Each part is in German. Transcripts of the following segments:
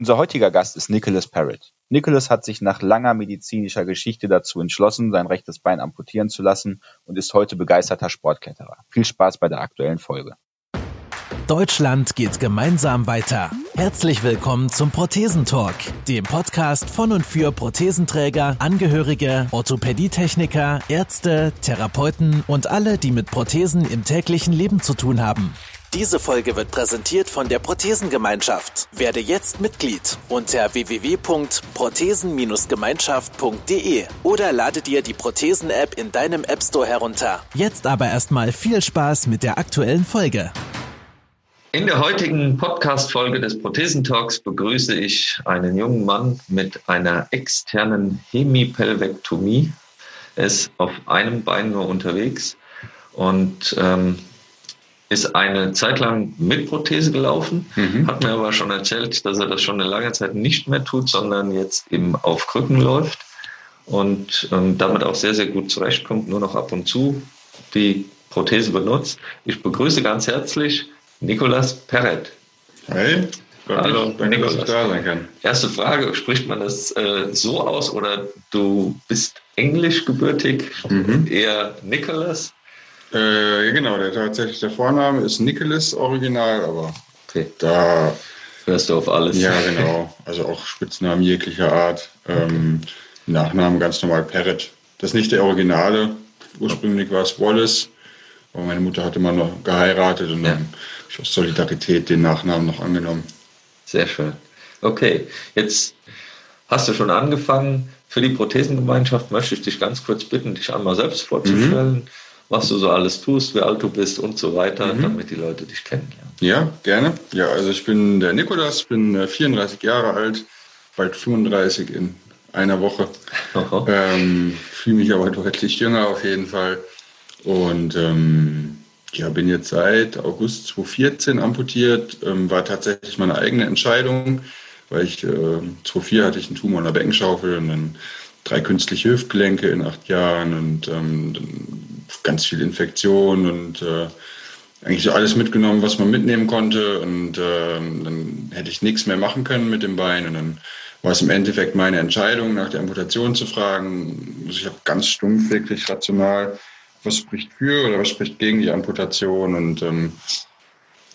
Unser heutiger Gast ist Nicholas Parrott. Nicholas hat sich nach langer medizinischer Geschichte dazu entschlossen, sein rechtes Bein amputieren zu lassen und ist heute begeisterter Sportkletterer. Viel Spaß bei der aktuellen Folge. Deutschland geht gemeinsam weiter. Herzlich willkommen zum Prothesentalk, dem Podcast von und für Prothesenträger, Angehörige, Orthopädietechniker, Ärzte, Therapeuten und alle, die mit Prothesen im täglichen Leben zu tun haben. Diese Folge wird präsentiert von der Prothesengemeinschaft. Werde jetzt Mitglied unter www.prothesen-gemeinschaft.de oder lade dir die Prothesen-App in deinem App Store herunter. Jetzt aber erstmal viel Spaß mit der aktuellen Folge. In der heutigen Podcast-Folge des Prothesentalks begrüße ich einen jungen Mann mit einer externen Hemipelvektomie. Er ist auf einem Bein nur unterwegs und ähm, ist eine Zeit lang mit Prothese gelaufen, mhm. hat mir aber schon erzählt, dass er das schon eine lange Zeit nicht mehr tut, sondern jetzt eben auf Krücken läuft und ähm, damit auch sehr, sehr gut zurechtkommt, nur noch ab und zu die Prothese benutzt. Ich begrüße ganz herzlich Nicolas Perret. Hey. Hallo, danke, Nicolas. dass ich da sein kann. Erste Frage, spricht man das äh, so aus oder du bist englisch gebürtig, mhm. eher Nicolas? Äh, genau, der tatsächlich der Vorname ist Nicholas Original, aber okay. da hörst du auf alles. Ja, genau. Also auch Spitznamen jeglicher Art. Ähm, Nachnamen ganz normal Parrot. Das ist nicht der Originale. Ursprünglich war es Wallace. Aber meine Mutter hatte mal noch geheiratet und dann habe ich aus Solidarität den Nachnamen noch angenommen. Sehr schön. Okay, jetzt hast du schon angefangen. Für die Prothesengemeinschaft möchte ich dich ganz kurz bitten, dich einmal selbst vorzustellen. Mhm was du so alles tust, wie alt du bist und so weiter, mhm. damit die Leute dich kennenlernen. Ja, gerne. Ja, also ich bin der Nikolas, bin 34 äh, Jahre alt, bald 35 in einer Woche. Ähm, Fühle mich aber deutlich jünger auf jeden Fall. Und ähm, ja, bin jetzt seit August 2014 amputiert. Ähm, war tatsächlich meine eigene Entscheidung, weil ich äh, 2004 hatte ich einen Tumor in der Beckenschaufel und dann drei künstliche Hüftgelenke in acht Jahren und ähm, ganz viel Infektion und äh, eigentlich so alles mitgenommen, was man mitnehmen konnte. Und äh, dann hätte ich nichts mehr machen können mit dem Bein. Und dann war es im Endeffekt meine Entscheidung, nach der Amputation zu fragen. Also ich habe ganz stumpf, wirklich rational, was spricht für oder was spricht gegen die Amputation. Und ähm,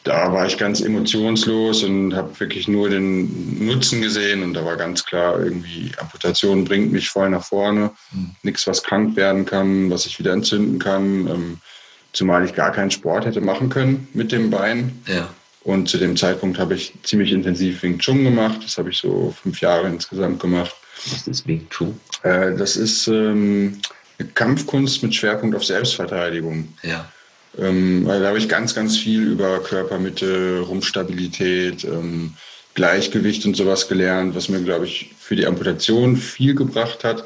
da war ich ganz emotionslos und habe wirklich nur den Nutzen gesehen und da war ganz klar, irgendwie Amputation bringt mich voll nach vorne. Mhm. Nichts, was krank werden kann, was ich wieder entzünden kann. Ähm, zumal ich gar keinen Sport hätte machen können mit dem Bein. Ja. Und zu dem Zeitpunkt habe ich ziemlich intensiv Wing Chun gemacht. Das habe ich so fünf Jahre insgesamt gemacht. Was ist Wing Chun? Äh, das ist ähm, eine Kampfkunst mit Schwerpunkt auf Selbstverteidigung. Ja. Ähm, weil da habe ich ganz, ganz viel über Körpermitte, Rumpfstabilität, ähm, Gleichgewicht und sowas gelernt, was mir, glaube ich, für die Amputation viel gebracht hat.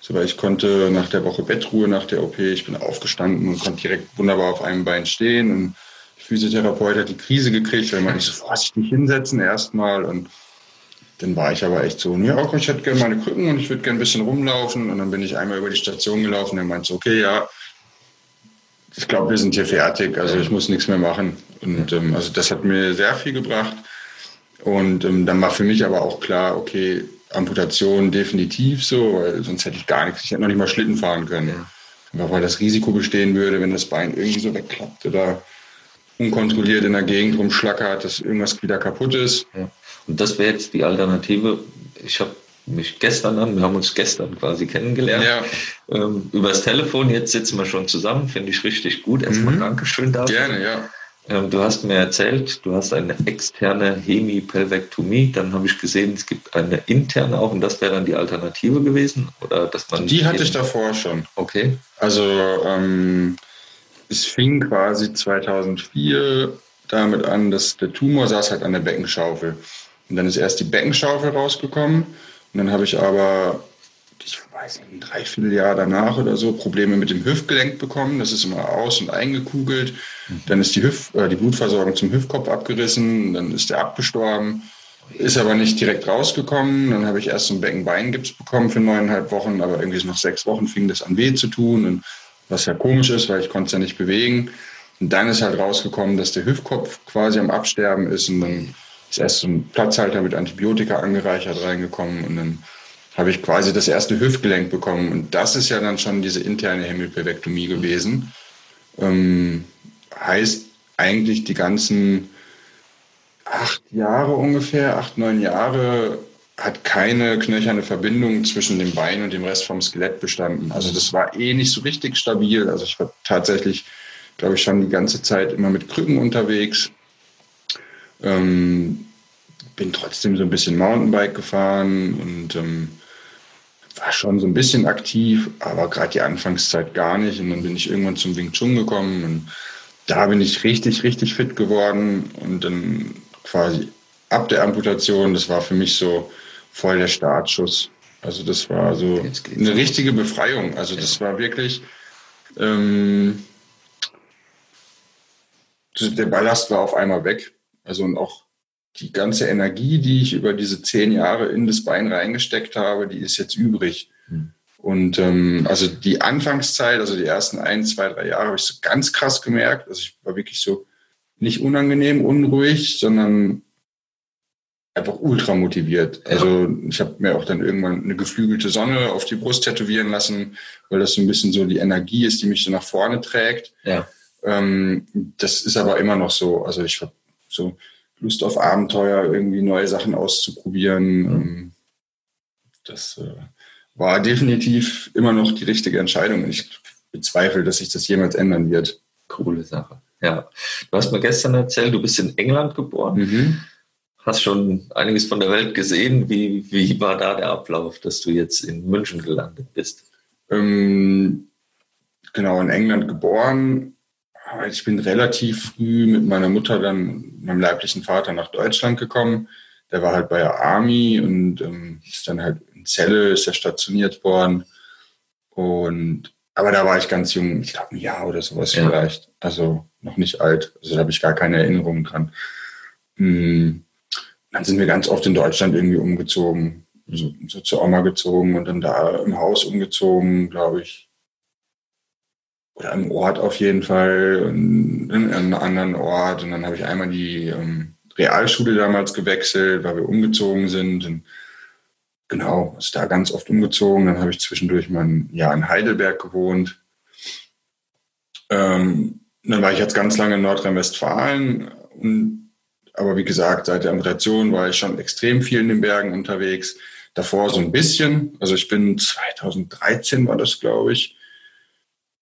So, weil ich konnte nach der Woche Bettruhe, nach der OP, ich bin aufgestanden und konnte direkt wunderbar auf einem Bein stehen. Und der Physiotherapeut hat die Krise gekriegt, weil man nicht so vorsichtig hinsetzen erstmal. Und dann war ich aber echt so, ja, auch ich hätte gerne meine Krücken und ich würde gerne ein bisschen rumlaufen. Und dann bin ich einmal über die Station gelaufen er meinte so, okay, ja, ich glaube, wir sind hier fertig, also ich muss nichts mehr machen. Und ähm, also das hat mir sehr viel gebracht. Und ähm, dann war für mich aber auch klar, okay, Amputation definitiv so, weil sonst hätte ich gar nichts, ich hätte noch nicht mal Schlitten fahren können. Ja. Weil das Risiko bestehen würde, wenn das Bein irgendwie so wegklappt oder unkontrolliert in der Gegend rumschlackert, dass irgendwas wieder kaputt ist. Ja. Und das wäre jetzt die Alternative. Ich habe mich gestern an, wir haben uns gestern quasi kennengelernt. Ja. Ähm, übers Telefon, jetzt sitzen wir schon zusammen, finde ich richtig gut. Erstmal mhm. Dankeschön dafür. Gerne, ja. Ähm, du hast mir erzählt, du hast eine externe Hemipelvektomie. Dann habe ich gesehen, es gibt eine interne auch und das wäre dann die Alternative gewesen? Oder dass man die hatte ich davor schon. Okay. Also ähm, es fing quasi 2004 damit an, dass der Tumor saß halt an der Beckenschaufel. Und dann ist erst die Beckenschaufel rausgekommen und dann habe ich aber, ich weiß nicht, ein Dreivierteljahr danach oder so Probleme mit dem Hüftgelenk bekommen. Das ist immer aus- und eingekugelt. Dann ist die, Hüft, äh, die Blutversorgung zum Hüftkopf abgerissen. Dann ist der abgestorben. Ist aber nicht direkt rausgekommen. Dann habe ich erst so einen Beckenbeingips bekommen für neuneinhalb Wochen. Aber irgendwie nach sechs Wochen fing das an weh zu tun. Und was ja komisch ist, weil ich konnte es ja nicht bewegen. Und dann ist halt rausgekommen, dass der Hüftkopf quasi am Absterben ist. Und dann ist erst so ein Platzhalter mit Antibiotika angereichert reingekommen und dann habe ich quasi das erste Hüftgelenk bekommen. Und das ist ja dann schon diese interne Hemipelvektomie gewesen. Ähm, heißt eigentlich die ganzen acht Jahre ungefähr, acht, neun Jahre hat keine knöcherne Verbindung zwischen dem Bein und dem Rest vom Skelett bestanden. Also das war eh nicht so richtig stabil. Also ich war tatsächlich, glaube ich, schon die ganze Zeit immer mit Krücken unterwegs. Ähm, bin trotzdem so ein bisschen Mountainbike gefahren und ähm, war schon so ein bisschen aktiv, aber gerade die Anfangszeit gar nicht. Und dann bin ich irgendwann zum Wing Chun gekommen und da bin ich richtig, richtig fit geworden und dann quasi ab der Amputation, das war für mich so voll der Startschuss. Also das war so eine richtige Befreiung. Also das war wirklich, ähm, der Ballast war auf einmal weg. Also und auch die ganze Energie, die ich über diese zehn Jahre in das Bein reingesteckt habe, die ist jetzt übrig. Hm. Und ähm, also die Anfangszeit, also die ersten ein, zwei, drei Jahre, habe ich so ganz krass gemerkt. Also ich war wirklich so nicht unangenehm, unruhig, sondern einfach ultra motiviert. Also ich habe mir auch dann irgendwann eine geflügelte Sonne auf die Brust tätowieren lassen, weil das so ein bisschen so die Energie ist, die mich so nach vorne trägt. Ja. Ähm, das ist aber immer noch so. Also ich habe so Lust auf Abenteuer, irgendwie neue Sachen auszuprobieren. Mhm. Das äh, war definitiv immer noch die richtige Entscheidung. Ich bezweifle, dass sich das jemals ändern wird. Coole Sache. Ja. Du hast mir gestern erzählt, du bist in England geboren. Mhm. Hast schon einiges von der Welt gesehen. Wie, wie war da der Ablauf, dass du jetzt in München gelandet bist? Ähm, genau, in England geboren ich bin relativ früh mit meiner Mutter dann, meinem leiblichen Vater nach Deutschland gekommen. Der war halt bei der Army und ähm, ist dann halt in Celle, ist er stationiert worden. Und aber da war ich ganz jung, ich glaube ein Jahr oder sowas ja. vielleicht. Also noch nicht alt. Also da habe ich gar keine Erinnerungen dran. Hm. Dann sind wir ganz oft in Deutschland irgendwie umgezogen. So, so zur Oma gezogen und dann da im Haus umgezogen, glaube ich oder im Ort auf jeden Fall, in einem anderen Ort. Und dann habe ich einmal die ähm, Realschule damals gewechselt, weil wir umgezogen sind. Und genau, ist da ganz oft umgezogen. Dann habe ich zwischendurch mal ein Jahr in Heidelberg gewohnt. Ähm, dann war ich jetzt ganz lange in Nordrhein-Westfalen. aber wie gesagt, seit der Amputation war ich schon extrem viel in den Bergen unterwegs. Davor so ein bisschen. Also ich bin 2013 war das, glaube ich,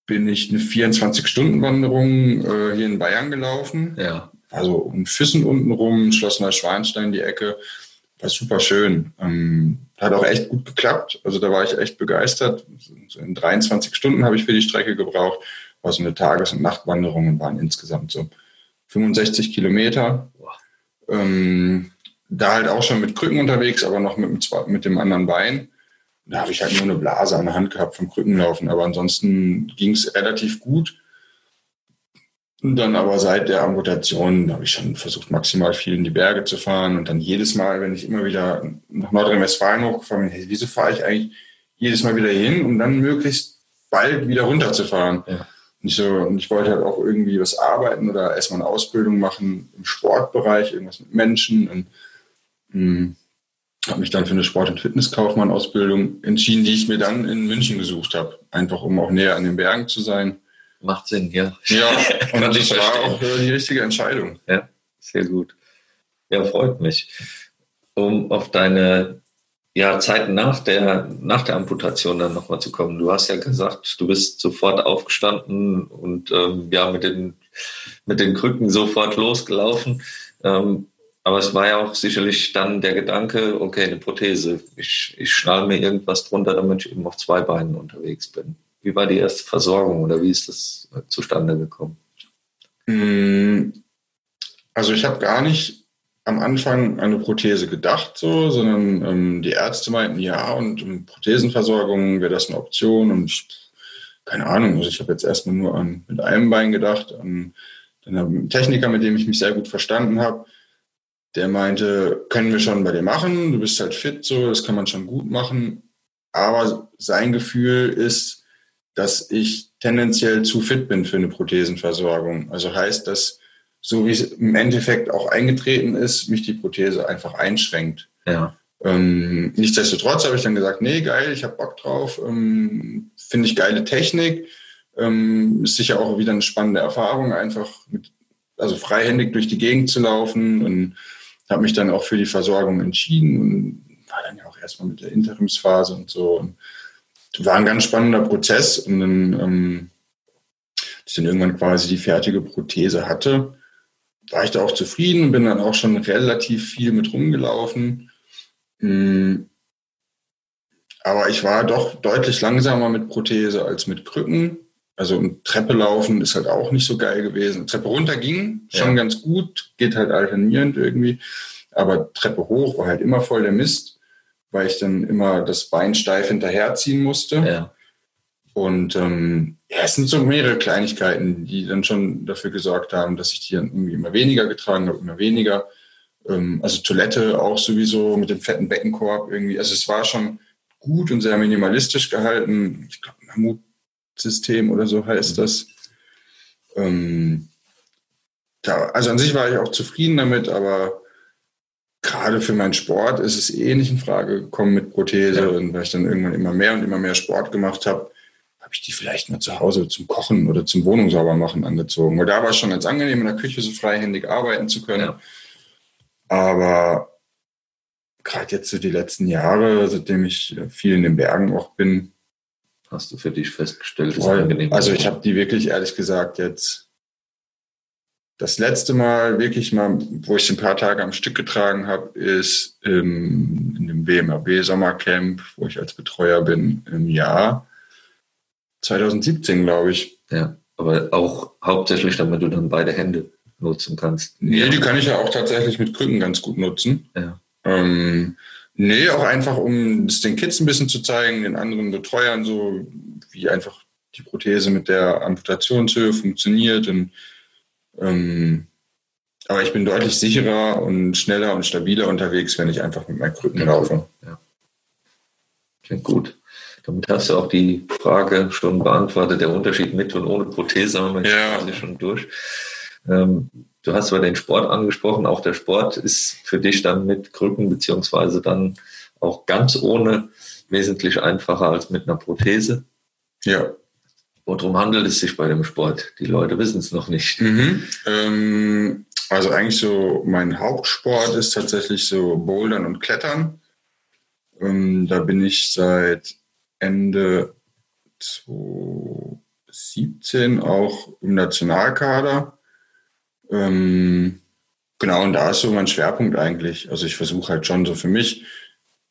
bin ich eine 24-Stunden-Wanderung äh, hier in Bayern gelaufen. Ja. Also um Füssen unten rum, Schloss Neuschwanstein die Ecke. War super schön. Ähm, hat auch echt gut geklappt. Also da war ich echt begeistert. In 23 Stunden habe ich für die Strecke gebraucht. War so eine Tages- und Nachtwanderung und waren insgesamt so 65 Kilometer. Ähm, da halt auch schon mit Krücken unterwegs, aber noch mit, mit dem anderen Bein. Da habe ich halt nur eine Blase an der Hand gehabt vom Krückenlaufen, aber ansonsten ging es relativ gut. Und dann aber seit der Amputation habe ich schon versucht, maximal viel in die Berge zu fahren. Und dann jedes Mal, wenn ich immer wieder nach Nordrhein-Westfalen hochgefahren bin, hey, wieso fahre ich eigentlich jedes Mal wieder hin, um dann möglichst bald wieder runterzufahren? Ja. Und, ich so, und ich wollte halt auch irgendwie was arbeiten oder erstmal eine Ausbildung machen im Sportbereich, irgendwas mit Menschen. Und mh, hm, habe mich dann für eine Sport- und Fitnesskaufmann-Ausbildung entschieden, die ich mir dann in München gesucht habe. Einfach um auch näher an den Bergen zu sein. Macht Sinn, ja. Ja, und das war auch äh, die richtige Entscheidung. Ja, sehr gut. Ja, freut mich. Um auf deine ja, Zeit nach der, nach der Amputation dann nochmal zu kommen. Du hast ja gesagt, du bist sofort aufgestanden und ähm, ja, mit den, mit den Krücken sofort losgelaufen. Ähm, aber es war ja auch sicherlich dann der Gedanke, okay, eine Prothese. Ich, ich schnall mir irgendwas drunter, damit ich eben auf zwei Beinen unterwegs bin. Wie war die erste Versorgung oder wie ist das zustande gekommen? Hm, also ich habe gar nicht am Anfang an eine Prothese gedacht, so, sondern ähm, die Ärzte meinten ja und um Prothesenversorgung wäre das eine Option und ich, keine Ahnung, also ich habe jetzt erstmal nur an mit einem Bein gedacht, an dann einen Techniker, mit dem ich mich sehr gut verstanden habe, der meinte, können wir schon bei dir machen, du bist halt fit, so, das kann man schon gut machen. Aber sein Gefühl ist, dass ich tendenziell zu fit bin für eine Prothesenversorgung. Also heißt, dass so wie es im Endeffekt auch eingetreten ist, mich die Prothese einfach einschränkt. Ja. Ähm, nichtsdestotrotz habe ich dann gesagt, nee, geil, ich habe Bock drauf, ähm, finde ich geile Technik, ähm, ist sicher auch wieder eine spannende Erfahrung, einfach mit, also freihändig durch die Gegend zu laufen und habe mich dann auch für die Versorgung entschieden und war dann ja auch erstmal mit der Interimsphase und so. Und war ein ganz spannender Prozess und dann, ähm, als ich dann irgendwann quasi die fertige Prothese hatte, war ich da auch zufrieden bin dann auch schon relativ viel mit rumgelaufen. Hm. Aber ich war doch deutlich langsamer mit Prothese als mit Krücken. Also Treppe laufen ist halt auch nicht so geil gewesen. Treppe runter ging schon ja. ganz gut, geht halt alternierend irgendwie. Aber Treppe hoch war halt immer voll der Mist, weil ich dann immer das Bein steif hinterherziehen musste. Ja. Und ähm, ja, es sind so mehrere Kleinigkeiten, die dann schon dafür gesorgt haben, dass ich die dann irgendwie immer weniger getragen habe, immer weniger. Ähm, also Toilette auch sowieso mit dem fetten Beckenkorb irgendwie. Also es war schon gut und sehr minimalistisch gehalten. Ich glaube, Mammutsystem oder so heißt mhm. das. Ähm, ja, also an sich war ich auch zufrieden damit, aber gerade für meinen Sport ist es eh nicht in Frage gekommen mit Prothese. Ja. Und weil ich dann irgendwann immer mehr und immer mehr Sport gemacht habe, habe ich die vielleicht mal zu Hause zum Kochen oder zum Wohnung sauber machen angezogen. Weil da war es schon ganz angenehm, in der Küche so freihändig arbeiten zu können. Ja. Aber gerade jetzt so die letzten Jahre, seitdem ich viel in den Bergen auch bin, hast du für dich festgestellt, ist angenehm. Also ich habe die wirklich ehrlich gesagt jetzt das letzte Mal wirklich mal, wo ich ein paar Tage am Stück getragen habe, ist im, in dem WMAB Sommercamp, wo ich als Betreuer bin, im Jahr 2017, glaube ich. Ja, aber auch hauptsächlich, damit du dann beide Hände nutzen kannst. Nee, die kann ich ja auch tatsächlich mit Krücken ganz gut nutzen. Ja. Ähm, nee, auch einfach, um es den Kids ein bisschen zu zeigen, den anderen Betreuern so, wie einfach die Prothese mit der Amputationshöhe funktioniert. Und, ähm, aber ich bin deutlich sicherer und schneller und stabiler unterwegs, wenn ich einfach mit meinen Krücken laufe. Ja. Klingt gut. Damit hast du auch die Frage schon beantwortet, der Unterschied mit und ohne Prothese haben wir ja. quasi schon durch. Ähm, du hast zwar den Sport angesprochen, auch der Sport ist für dich dann mit Krücken beziehungsweise dann auch ganz ohne wesentlich einfacher als mit einer Prothese. Ja. Worum handelt es sich bei dem Sport? Die Leute wissen es noch nicht. Mhm. Ähm, also eigentlich so mein Hauptsport ist tatsächlich so Bouldern und Klettern. Ähm, da bin ich seit Ende 2017 auch im Nationalkader. Ähm, genau, und da ist so mein Schwerpunkt eigentlich. Also ich versuche halt schon so für mich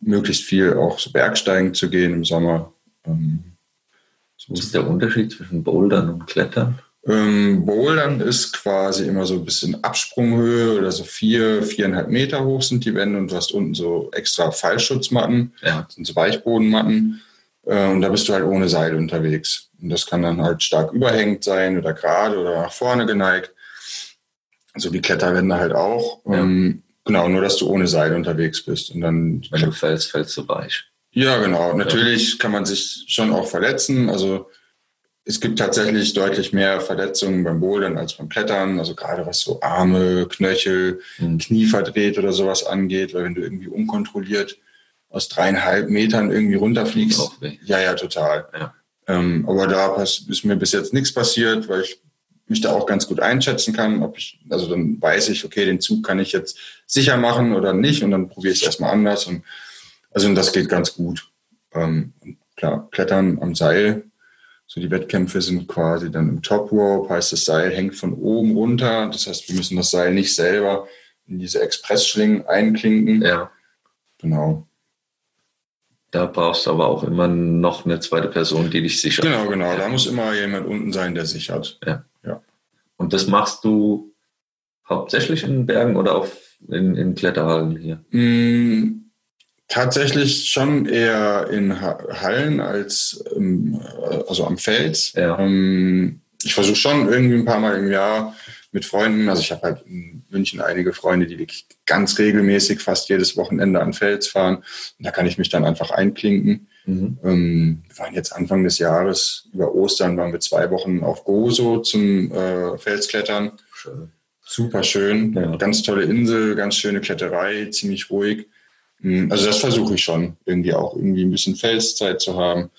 möglichst viel auch so Bergsteigen zu gehen im Sommer. Ähm, so Was ist der Unterschied zwischen Bouldern und Klettern? Ähm, Bouldern ist quasi immer so ein bisschen Absprunghöhe oder so vier, viereinhalb Meter hoch sind die Wände und du hast unten so extra Fallschutzmatten, ja. sind so Weichbodenmatten. Äh, und da bist du halt ohne Seil unterwegs. Und das kann dann halt stark überhängend sein oder gerade oder nach vorne geneigt. So wie Kletterwände halt auch. Ja. Ähm, genau, nur dass du ohne Seil unterwegs bist. Und dann. Wenn du fällst, fällst du weich. Ja, genau. Natürlich kann man sich schon auch verletzen. Also es gibt tatsächlich deutlich mehr Verletzungen beim Bouldern als beim Klettern. Also gerade was so Arme, Knöchel, mhm. Knie verdreht oder sowas angeht, weil wenn du irgendwie unkontrolliert aus dreieinhalb Metern irgendwie runterfliegst. Ja, ja, total. Ja. Ähm, aber da ist mir bis jetzt nichts passiert, weil ich mich da auch ganz gut einschätzen kann, ob ich, also dann weiß ich, okay, den Zug kann ich jetzt sicher machen oder nicht und dann probiere ich es erstmal anders und also das geht ganz gut. Ähm, klar, Klettern am Seil, so die Wettkämpfe sind quasi dann im Top Rope, heißt das Seil hängt von oben runter, das heißt, wir müssen das Seil nicht selber in diese Expressschlingen einklinken. Ja. Genau. Da brauchst du aber auch immer noch eine zweite Person, die dich sichert. Genau, genau. Da muss immer jemand unten sein, der sichert. Ja. Und das machst du hauptsächlich in Bergen oder auch in, in Kletterhallen hier? Mm, tatsächlich schon eher in Hallen als ähm, also am Fels. Ja. Ähm, ich versuche schon irgendwie ein paar Mal im Jahr mit Freunden. Also ich habe halt in München einige Freunde, die wirklich ganz regelmäßig fast jedes Wochenende an Fels fahren. Und da kann ich mich dann einfach einklinken. Mhm. Ähm, wir waren jetzt Anfang des Jahres, über Ostern waren wir zwei Wochen auf Gozo zum äh, Felsklettern. Schön. super schön. Ja. Ganz tolle Insel, ganz schöne Kletterei, ziemlich ruhig. Hm, also das versuche ich schon, irgendwie auch irgendwie ein bisschen Felszeit zu haben.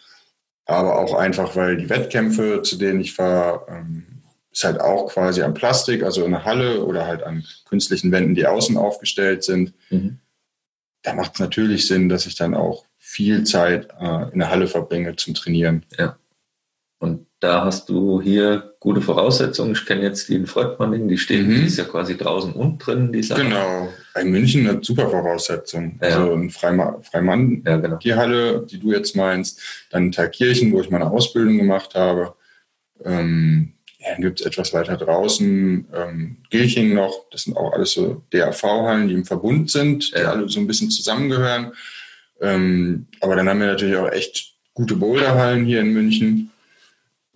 Aber auch einfach, weil die Wettkämpfe, zu denen ich fahre, ähm, ist halt auch quasi am Plastik, also in der Halle oder halt an künstlichen Wänden, die außen aufgestellt sind. Mhm. Da macht es natürlich Sinn, dass ich dann auch viel Zeit äh, in der Halle verbringe zum Trainieren. Ja. Und da hast du hier gute Voraussetzungen. Ich kenne jetzt die in Freudmanning, die steht, mhm. die ist ja quasi draußen und drin, die Sache. Genau. In München hat super Voraussetzungen. Ja. Also in Freima Freimann, ja, genau. die Halle, die du jetzt meinst, dann in Thalkirchen, wo ich meine Ausbildung gemacht habe. Ähm, ja, dann gibt es etwas weiter draußen ähm, Gilching noch. Das sind auch alles so DAV-Hallen, die im Verbund sind, die ja. alle so ein bisschen zusammengehören. Ähm, aber dann haben wir natürlich auch echt gute Boulderhallen hier in München.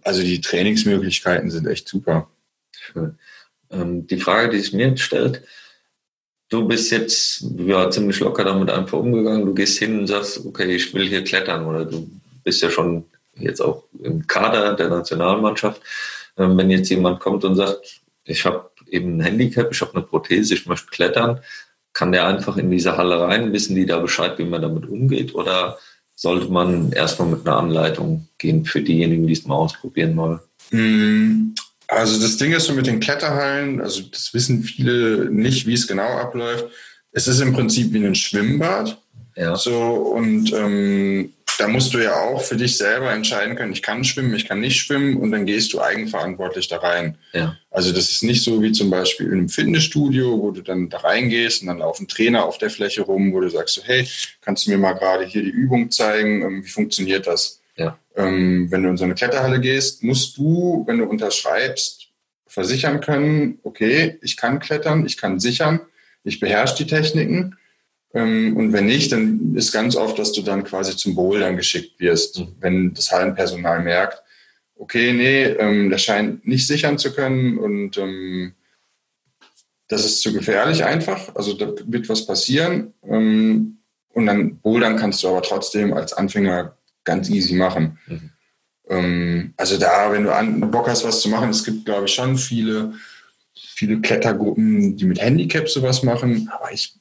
Also die Trainingsmöglichkeiten sind echt super. Ähm, die Frage, die sich mir stellt, du bist jetzt ja, ziemlich locker damit einfach umgegangen. Du gehst hin und sagst, okay, ich will hier klettern oder du bist ja schon jetzt auch im Kader der Nationalmannschaft. Ähm, wenn jetzt jemand kommt und sagt, ich habe eben ein Handicap, ich habe eine Prothese, ich möchte klettern, kann der einfach in diese Halle rein, wissen die da Bescheid, wie man damit umgeht oder sollte man erstmal mit einer Anleitung gehen für diejenigen, die es mal ausprobieren wollen? Hm, also das Ding ist so mit den Kletterhallen, also das wissen viele nicht, wie es genau abläuft. Es ist im Prinzip wie ein Schwimmbad. Ja. So, und ähm, da musst du ja auch für dich selber entscheiden können, ich kann schwimmen, ich kann nicht schwimmen und dann gehst du eigenverantwortlich da rein. Ja. Also das ist nicht so wie zum Beispiel in einem Fitnessstudio, wo du dann da reingehst und dann laufen Trainer auf der Fläche rum, wo du sagst so, hey, kannst du mir mal gerade hier die Übung zeigen, ähm, wie funktioniert das? Ja. Ähm, wenn du in so eine Kletterhalle gehst, musst du, wenn du unterschreibst, versichern können, okay, ich kann klettern, ich kann sichern, ich beherrsche die Techniken und wenn nicht, dann ist ganz oft, dass du dann quasi zum Bouldern geschickt wirst, mhm. wenn das Hallenpersonal merkt, okay, nee, ähm, das scheint nicht sichern zu können und ähm, das ist zu gefährlich einfach. Also da wird was passieren. Ähm, und dann bouldern kannst du aber trotzdem als Anfänger ganz easy machen. Mhm. Ähm, also da, wenn du an, Bock hast, was zu machen, es gibt, glaube ich, schon viele, viele Klettergruppen, die mit Handicap sowas machen. Aber ich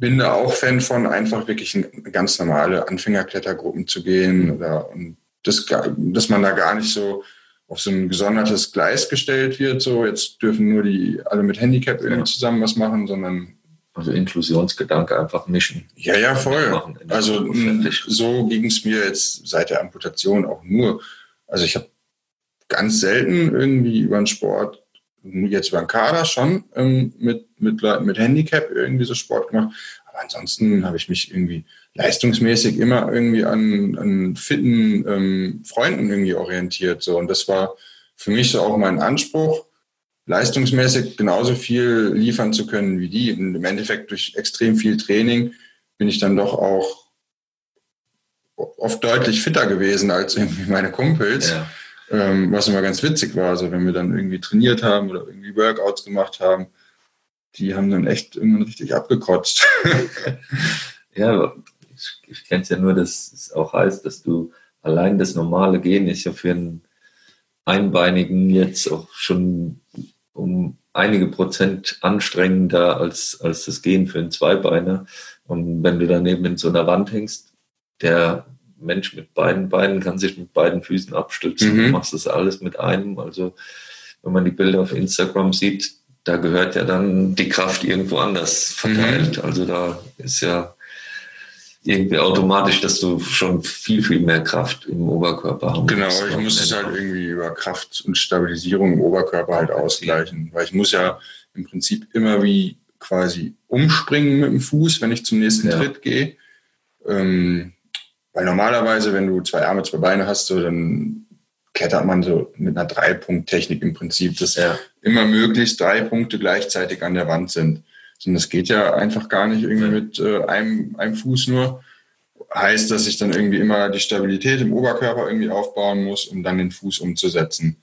bin da auch Fan von, einfach wirklich in ganz normale Anfängerklettergruppen zu gehen oder und das, dass man da gar nicht so auf so ein gesondertes Gleis gestellt wird. So, jetzt dürfen nur die alle mit Handicap ja. zusammen was machen, sondern also Inklusionsgedanke einfach mischen. Ja, ja, voll. Also so ging es mir jetzt seit der Amputation auch nur. Also ich habe ganz selten irgendwie über den Sport jetzt über den Kader schon ähm, mit, mit mit Handicap irgendwie so Sport gemacht. Aber ansonsten habe ich mich irgendwie leistungsmäßig immer irgendwie an, an fitten ähm, Freunden irgendwie orientiert. So. Und das war für mich so auch mein Anspruch, leistungsmäßig genauso viel liefern zu können wie die. Und im Endeffekt durch extrem viel Training bin ich dann doch auch oft deutlich fitter gewesen als irgendwie meine Kumpels. Ja. Ähm, was immer ganz witzig war, also wenn wir dann irgendwie trainiert haben oder irgendwie Workouts gemacht haben, die haben dann echt irgendwann richtig abgekotzt. ja, ich, ich kenne es ja nur, dass es auch heißt, dass du allein das normale Gehen ist ja für einen Einbeinigen jetzt auch schon um einige Prozent anstrengender als, als das Gehen für einen Zweibeiner. Und wenn du daneben in so einer Wand hängst, der Mensch mit beiden Beinen kann sich mit beiden Füßen abstützen. Mhm. Du machst das alles mit einem. Also wenn man die Bilder auf Instagram sieht, da gehört ja dann die Kraft irgendwo anders verteilt. Mhm. Also da ist ja irgendwie automatisch, dass du schon viel, viel mehr Kraft im Oberkörper haben Genau, musst, ich muss es halt irgendwie über Kraft und Stabilisierung im Oberkörper halt ausgleichen. Weil ich muss ja im Prinzip immer wie quasi umspringen mit dem Fuß, wenn ich zum nächsten ja. Tritt gehe. Ähm, weil normalerweise, wenn du zwei Arme, zwei Beine hast, so, dann klettert man so mit einer Dreipunkt-Technik im Prinzip, dass ja. immer möglichst drei Punkte gleichzeitig an der Wand sind. Und das geht ja einfach gar nicht irgendwie mit äh, einem, einem Fuß nur. Heißt, dass ich dann irgendwie immer die Stabilität im Oberkörper irgendwie aufbauen muss, um dann den Fuß umzusetzen.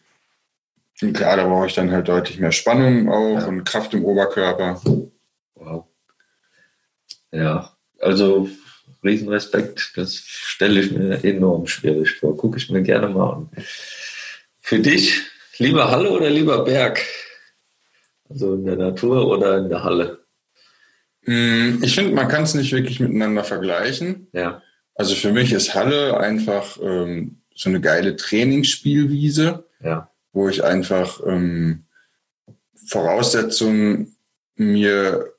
Und klar, da brauche ich dann halt deutlich mehr Spannung auch ja. und Kraft im Oberkörper. Wow. Ja, also Riesenrespekt. Das stelle ich mir enorm schwierig vor. Gucke ich mir gerne mal an. Für dich, lieber Halle oder lieber Berg? Also in der Natur oder in der Halle? Mm, ich finde, man kann es nicht wirklich miteinander vergleichen. Ja. Also für mich ist Halle einfach ähm, so eine geile Trainingsspielwiese, ja. wo ich einfach ähm, Voraussetzungen mir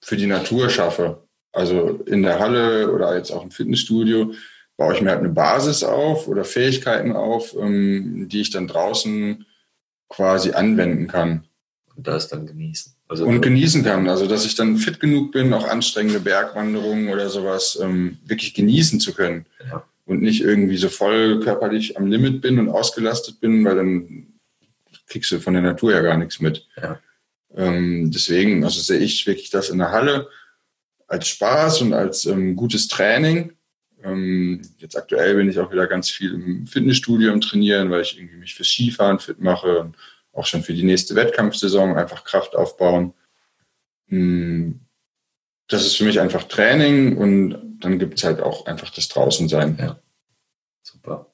für die Natur schaffe. Also in der Halle oder jetzt auch im Fitnessstudio baue ich mir halt eine Basis auf oder Fähigkeiten auf, ähm, die ich dann draußen quasi anwenden kann. Und das dann genießen. Also und genießen kann. Also dass ich dann fit genug bin, auch anstrengende Bergwanderungen oder sowas ähm, wirklich genießen zu können. Ja. Und nicht irgendwie so voll körperlich am Limit bin und ausgelastet bin, weil dann kriegst du von der Natur ja gar nichts mit. Ja. Ähm, deswegen, also sehe ich wirklich das in der Halle als Spaß und als ähm, gutes Training. Ähm, jetzt aktuell bin ich auch wieder ganz viel im Fitnessstudio im Trainieren, weil ich irgendwie mich fürs Skifahren fit mache und auch schon für die nächste Wettkampfsaison einfach Kraft aufbauen. Hm, das ist für mich einfach Training und dann gibt es halt auch einfach das Draußensein. Ja, super.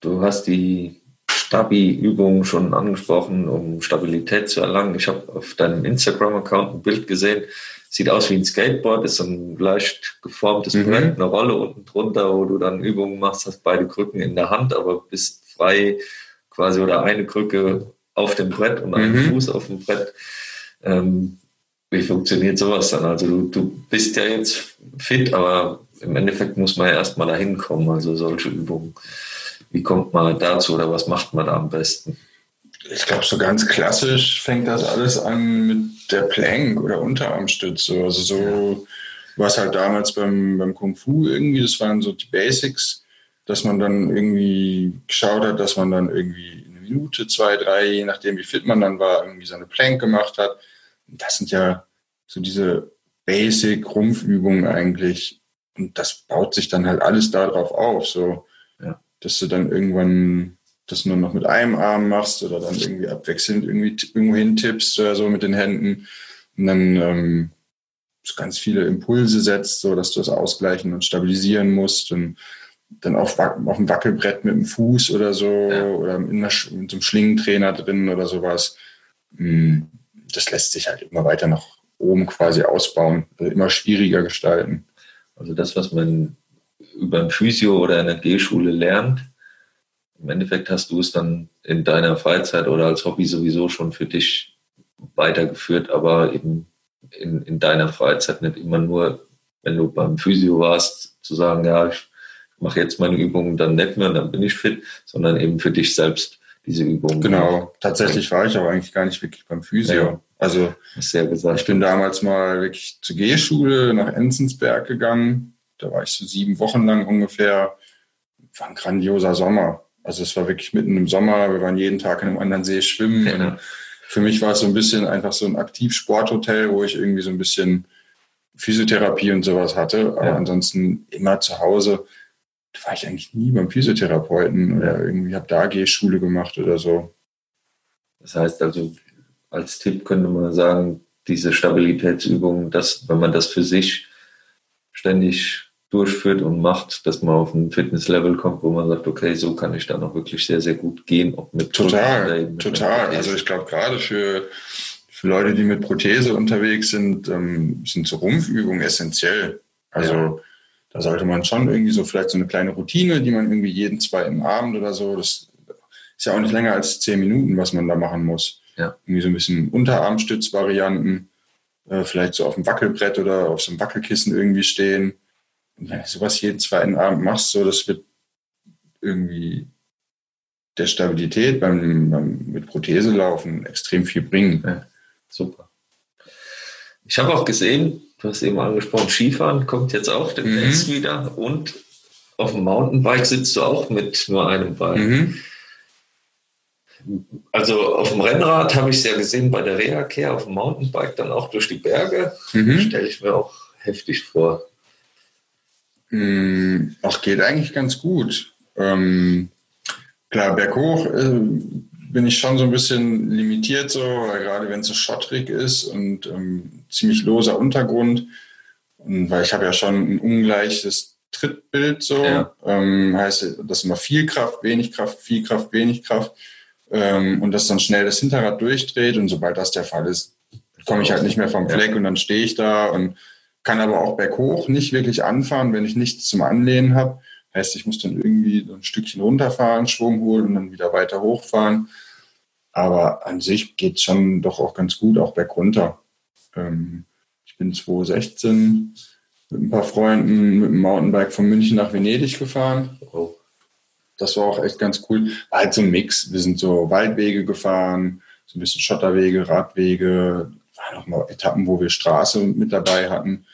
Du hast die Stabi-Übungen schon angesprochen, um Stabilität zu erlangen. Ich habe auf deinem Instagram-Account ein Bild gesehen. Sieht aus wie ein Skateboard, ist so ein leicht geformtes mhm. Brett, eine Rolle unten drunter, wo du dann Übungen machst, hast beide Krücken in der Hand, aber bist frei quasi oder eine Krücke auf dem Brett und einen mhm. Fuß auf dem Brett. Ähm, wie funktioniert sowas dann? Also du, du bist ja jetzt fit, aber im Endeffekt muss man ja erstmal dahin kommen, also solche Übungen. Wie kommt man dazu oder was macht man da am besten? Ich glaube, so ganz klassisch fängt das alles an mit der Plank oder Unterarmstütze. Also so was halt damals beim, beim Kung Fu irgendwie, das waren so die Basics, dass man dann irgendwie geschaut hat, dass man dann irgendwie eine Minute, zwei, drei, je nachdem wie fit man dann war, irgendwie so eine Plank gemacht hat. Und das sind ja so diese Basic-Rumpfübungen eigentlich. Und das baut sich dann halt alles darauf auf. So dass du dann irgendwann das nur noch mit einem Arm machst oder dann irgendwie abwechselnd irgendwie irgendwo hintippst oder so mit den Händen und dann ähm, ganz viele Impulse setzt, so dass du das ausgleichen und stabilisieren musst und dann auf, auf dem Wackelbrett mit dem Fuß oder so ja. oder in einer, mit so einem Schlingentrainer drin oder sowas. Hm, das lässt sich halt immer weiter nach oben quasi ausbauen, also immer schwieriger gestalten. Also das, was man über ein Physio oder eine G-Schule lernt. Im Endeffekt hast du es dann in deiner Freizeit oder als Hobby sowieso schon für dich weitergeführt, aber eben in, in deiner Freizeit nicht immer nur, wenn du beim Physio warst, zu sagen, ja, ich mache jetzt meine Übungen dann nicht mehr und dann bin ich fit, sondern eben für dich selbst diese Übungen. Genau, tatsächlich war ich aber eigentlich gar nicht wirklich beim Physio. Ja, also ich bin damals mal wirklich zur G-Schule nach Enzensberg gegangen da war ich so sieben Wochen lang ungefähr. War ein grandioser Sommer. Also es war wirklich mitten im Sommer. Wir waren jeden Tag in einem anderen See schwimmen. Ja. für mich war es so ein bisschen einfach so ein Aktivsporthotel, wo ich irgendwie so ein bisschen Physiotherapie und sowas hatte. Aber ja. ansonsten immer zu Hause. Da war ich eigentlich nie beim Physiotherapeuten oder irgendwie habe da G-Schule gemacht oder so. Das heißt also, als Tipp könnte man sagen, diese Stabilitätsübungen, dass, wenn man das für sich ständig durchführt und macht, dass man auf ein Fitnesslevel kommt, wo man sagt, okay, so kann ich dann auch wirklich sehr, sehr gut gehen. Ob mit total, mit total. Also ich glaube gerade für, für Leute, die mit Prothese unterwegs sind, ähm, sind so Rumpfübungen essentiell. Also ja. da sollte man schon irgendwie so vielleicht so eine kleine Routine, die man irgendwie jeden zweiten Abend oder so, das ist ja auch nicht länger als zehn Minuten, was man da machen muss. Ja. Irgendwie so ein bisschen Unterarmstützvarianten, äh, vielleicht so auf dem Wackelbrett oder auf so einem Wackelkissen irgendwie stehen wenn du sowas jeden zweiten Abend machst, so, das wird irgendwie der Stabilität beim, beim mit Prothese laufen extrem viel bringen. Ja, super. Ich habe auch gesehen, du hast eben angesprochen, Skifahren kommt jetzt auch demnächst mhm. wieder und auf dem Mountainbike sitzt du auch mit nur einem Bein. Mhm. Also auf dem Rennrad habe ich es ja gesehen bei der Reha-Care, auf dem Mountainbike dann auch durch die Berge. Mhm. Stelle ich mir auch heftig vor. Hm, ach, geht eigentlich ganz gut. Ähm, klar, berghoch äh, bin ich schon so ein bisschen limitiert, so, weil gerade wenn es so schottrig ist und ähm, ziemlich loser Untergrund, und weil ich habe ja schon ein ungleiches Trittbild, so, ja. ähm, heißt das immer viel Kraft, wenig Kraft, viel Kraft, wenig Kraft. ähm, und das dann schnell das Hinterrad durchdreht. Und sobald das der Fall ist, komme ich halt nicht mehr vom Fleck und dann stehe ich da und kann aber auch berghoch nicht wirklich anfahren, wenn ich nichts zum Anlehnen habe. Heißt, ich muss dann irgendwie so ein Stückchen runterfahren, Schwung holen und dann wieder weiter hochfahren. Aber an sich geht es schon doch auch ganz gut, auch bergunter. Ähm, ich bin 2016 mit ein paar Freunden mit dem Mountainbike von München nach Venedig gefahren. Oh. Das war auch echt ganz cool. War halt so ein Mix. Wir sind so Waldwege gefahren, so ein bisschen Schotterwege, Radwege, waren auch mal Etappen, wo wir Straße mit dabei hatten.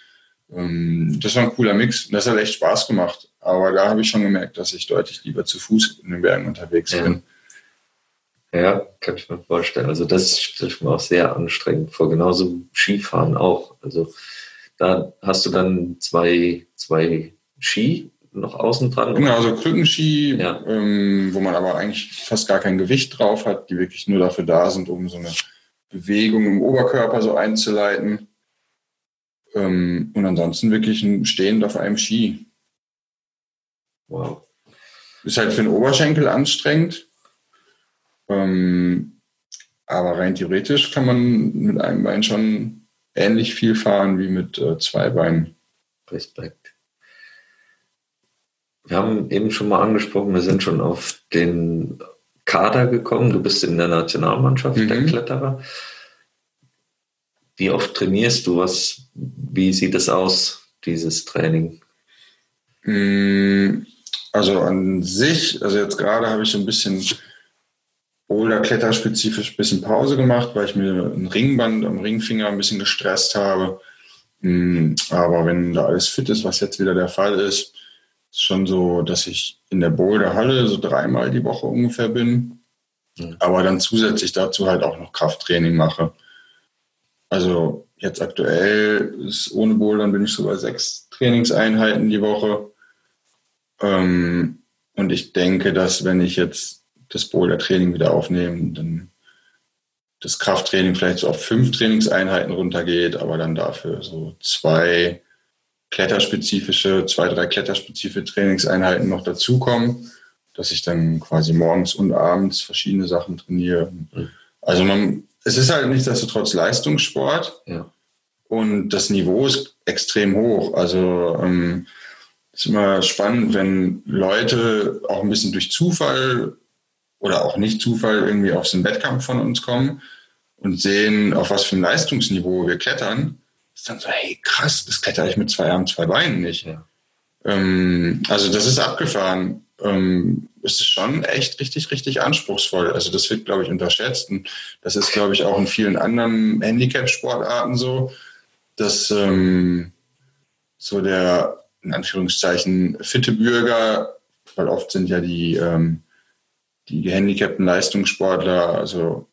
Ähm, das war ein cooler Mix. Das hat echt Spaß gemacht. Aber da habe ich schon gemerkt, dass ich deutlich lieber zu Fuß in den Bergen unterwegs ja. bin. Ja, kann ich mir vorstellen. Also das stelle ich mir auch sehr anstrengend vor. Genauso Skifahren auch. Also da hast du dann zwei, zwei Ski noch außen dran. Genau, also Krückenski, ja. ähm, wo man aber eigentlich fast gar kein Gewicht drauf hat, die wirklich nur dafür da sind, um so eine Bewegung im Oberkörper so einzuleiten. Ähm, und ansonsten wirklich ein Stehend auf einem Ski. Wow. Ist halt für den Oberschenkel anstrengend. Ähm, aber rein theoretisch kann man mit einem Bein schon ähnlich viel fahren wie mit äh, zwei Beinen. Respekt. Wir haben eben schon mal angesprochen, wir sind schon auf den Kader gekommen. Du bist in der Nationalmannschaft mhm. der Kletterer. Wie oft trainierst du? Was, wie sieht es aus, dieses Training? Mm, also an sich, also jetzt gerade habe ich so ein bisschen Boulder-Kletterspezifisch ein bisschen Pause gemacht, weil ich mir ein Ringband am Ringfinger ein bisschen gestresst habe. Mm, aber wenn da alles fit ist, was jetzt wieder der Fall ist, ist schon so, dass ich in der Boulder-Halle so dreimal die Woche ungefähr bin. Aber dann zusätzlich dazu halt auch noch Krafttraining mache. Also jetzt aktuell ist ohne Bouldern bin ich so bei sechs Trainingseinheiten die Woche. Ähm, und ich denke, dass wenn ich jetzt das Boulder-Training wieder aufnehme, dann das Krafttraining vielleicht so auf fünf Trainingseinheiten runtergeht, aber dann dafür so zwei kletterspezifische, zwei, drei kletterspezifische Trainingseinheiten noch dazukommen, dass ich dann quasi morgens und abends verschiedene Sachen trainiere. Mhm. Also man, es ist halt nichtsdestotrotz Leistungssport ja. Und das Niveau ist extrem hoch. Also ähm, ist immer spannend, wenn Leute auch ein bisschen durch Zufall oder auch nicht Zufall irgendwie auf so einen Wettkampf von uns kommen und sehen, auf was für ein Leistungsniveau wir klettern. Ist dann so, hey, krass, das kletter ich mit zwei Armen, zwei Beinen nicht. Ja. Ähm, also das ist abgefahren. Ähm, es ist schon echt richtig, richtig anspruchsvoll. Also das wird, glaube ich, unterschätzt. Und das ist, glaube ich, auch in vielen anderen Handicap-Sportarten so, dass ähm, so der, in Anführungszeichen, fitte Bürger, weil oft sind ja die, ähm, die gehandicapten Leistungssportler, also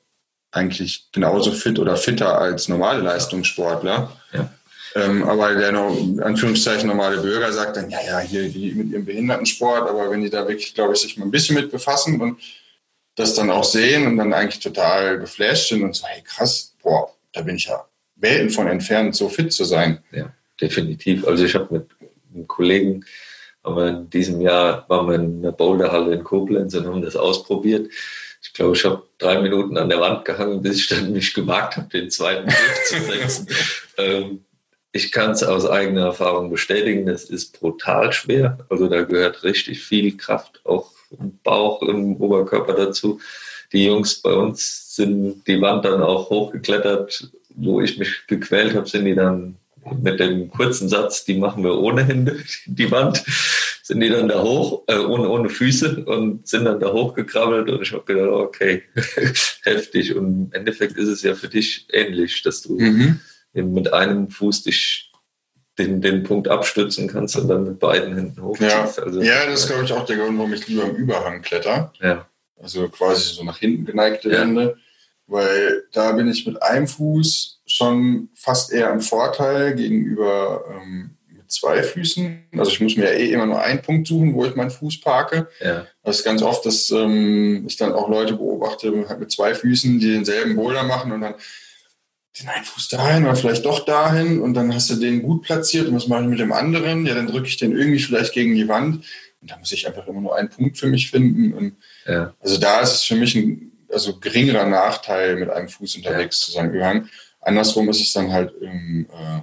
eigentlich genauso fit oder fitter als normale Leistungssportler. Ja. Ähm, aber der noch, in Anführungszeichen normale Bürger sagt dann, ja, ja, hier die mit ihrem Behindertensport, aber wenn die da wirklich, glaube ich, sich mal ein bisschen mit befassen und das dann auch sehen und dann eigentlich total geflasht sind und so, hey krass, boah, da bin ich ja Welten von entfernt, so fit zu sein. Ja, definitiv. Also ich habe mit einem Kollegen, aber in diesem Jahr waren wir in der Boulderhalle in Koblenz und haben das ausprobiert. Ich glaube, ich habe drei Minuten an der Wand gehangen, bis ich dann mich gewagt habe, den zweiten Griff zu setzen. ähm, ich kann es aus eigener Erfahrung bestätigen, es ist brutal schwer. Also da gehört richtig viel Kraft, auch im Bauch, im Oberkörper dazu. Die Jungs bei uns sind die Wand dann auch hochgeklettert. Wo ich mich gequält habe, sind die dann mit dem kurzen Satz, die machen wir ohne Hände, die Wand, sind die dann da hoch, äh, ohne, ohne Füße und sind dann da hochgekrabbelt und ich habe gedacht, okay, heftig. Und im Endeffekt ist es ja für dich ähnlich, dass du mhm mit einem Fuß dich den, den Punkt abstützen kannst und dann mit beiden Händen hochziehst. Ja, also, ja das ist, glaube ich, auch der Grund, warum ich lieber im Überhang kletter. Ja. Also quasi so nach hinten geneigte ja. Wände. Weil da bin ich mit einem Fuß schon fast eher im Vorteil gegenüber ähm, mit zwei Füßen. Also ich muss mir ja eh immer nur einen Punkt suchen, wo ich meinen Fuß parke. Ja. Das ist ganz oft, dass ähm, ich dann auch Leute beobachte halt mit zwei Füßen, die denselben Boulder machen und dann den einen Fuß dahin oder vielleicht doch dahin und dann hast du den gut platziert und was mache ich mit dem anderen? Ja, dann drücke ich den irgendwie vielleicht gegen die Wand und da muss ich einfach immer nur einen Punkt für mich finden. Und ja. Also da ist es für mich ein also geringerer Nachteil, mit einem Fuß unterwegs ja. zu sein Überhang. Andersrum ist es dann halt im, äh,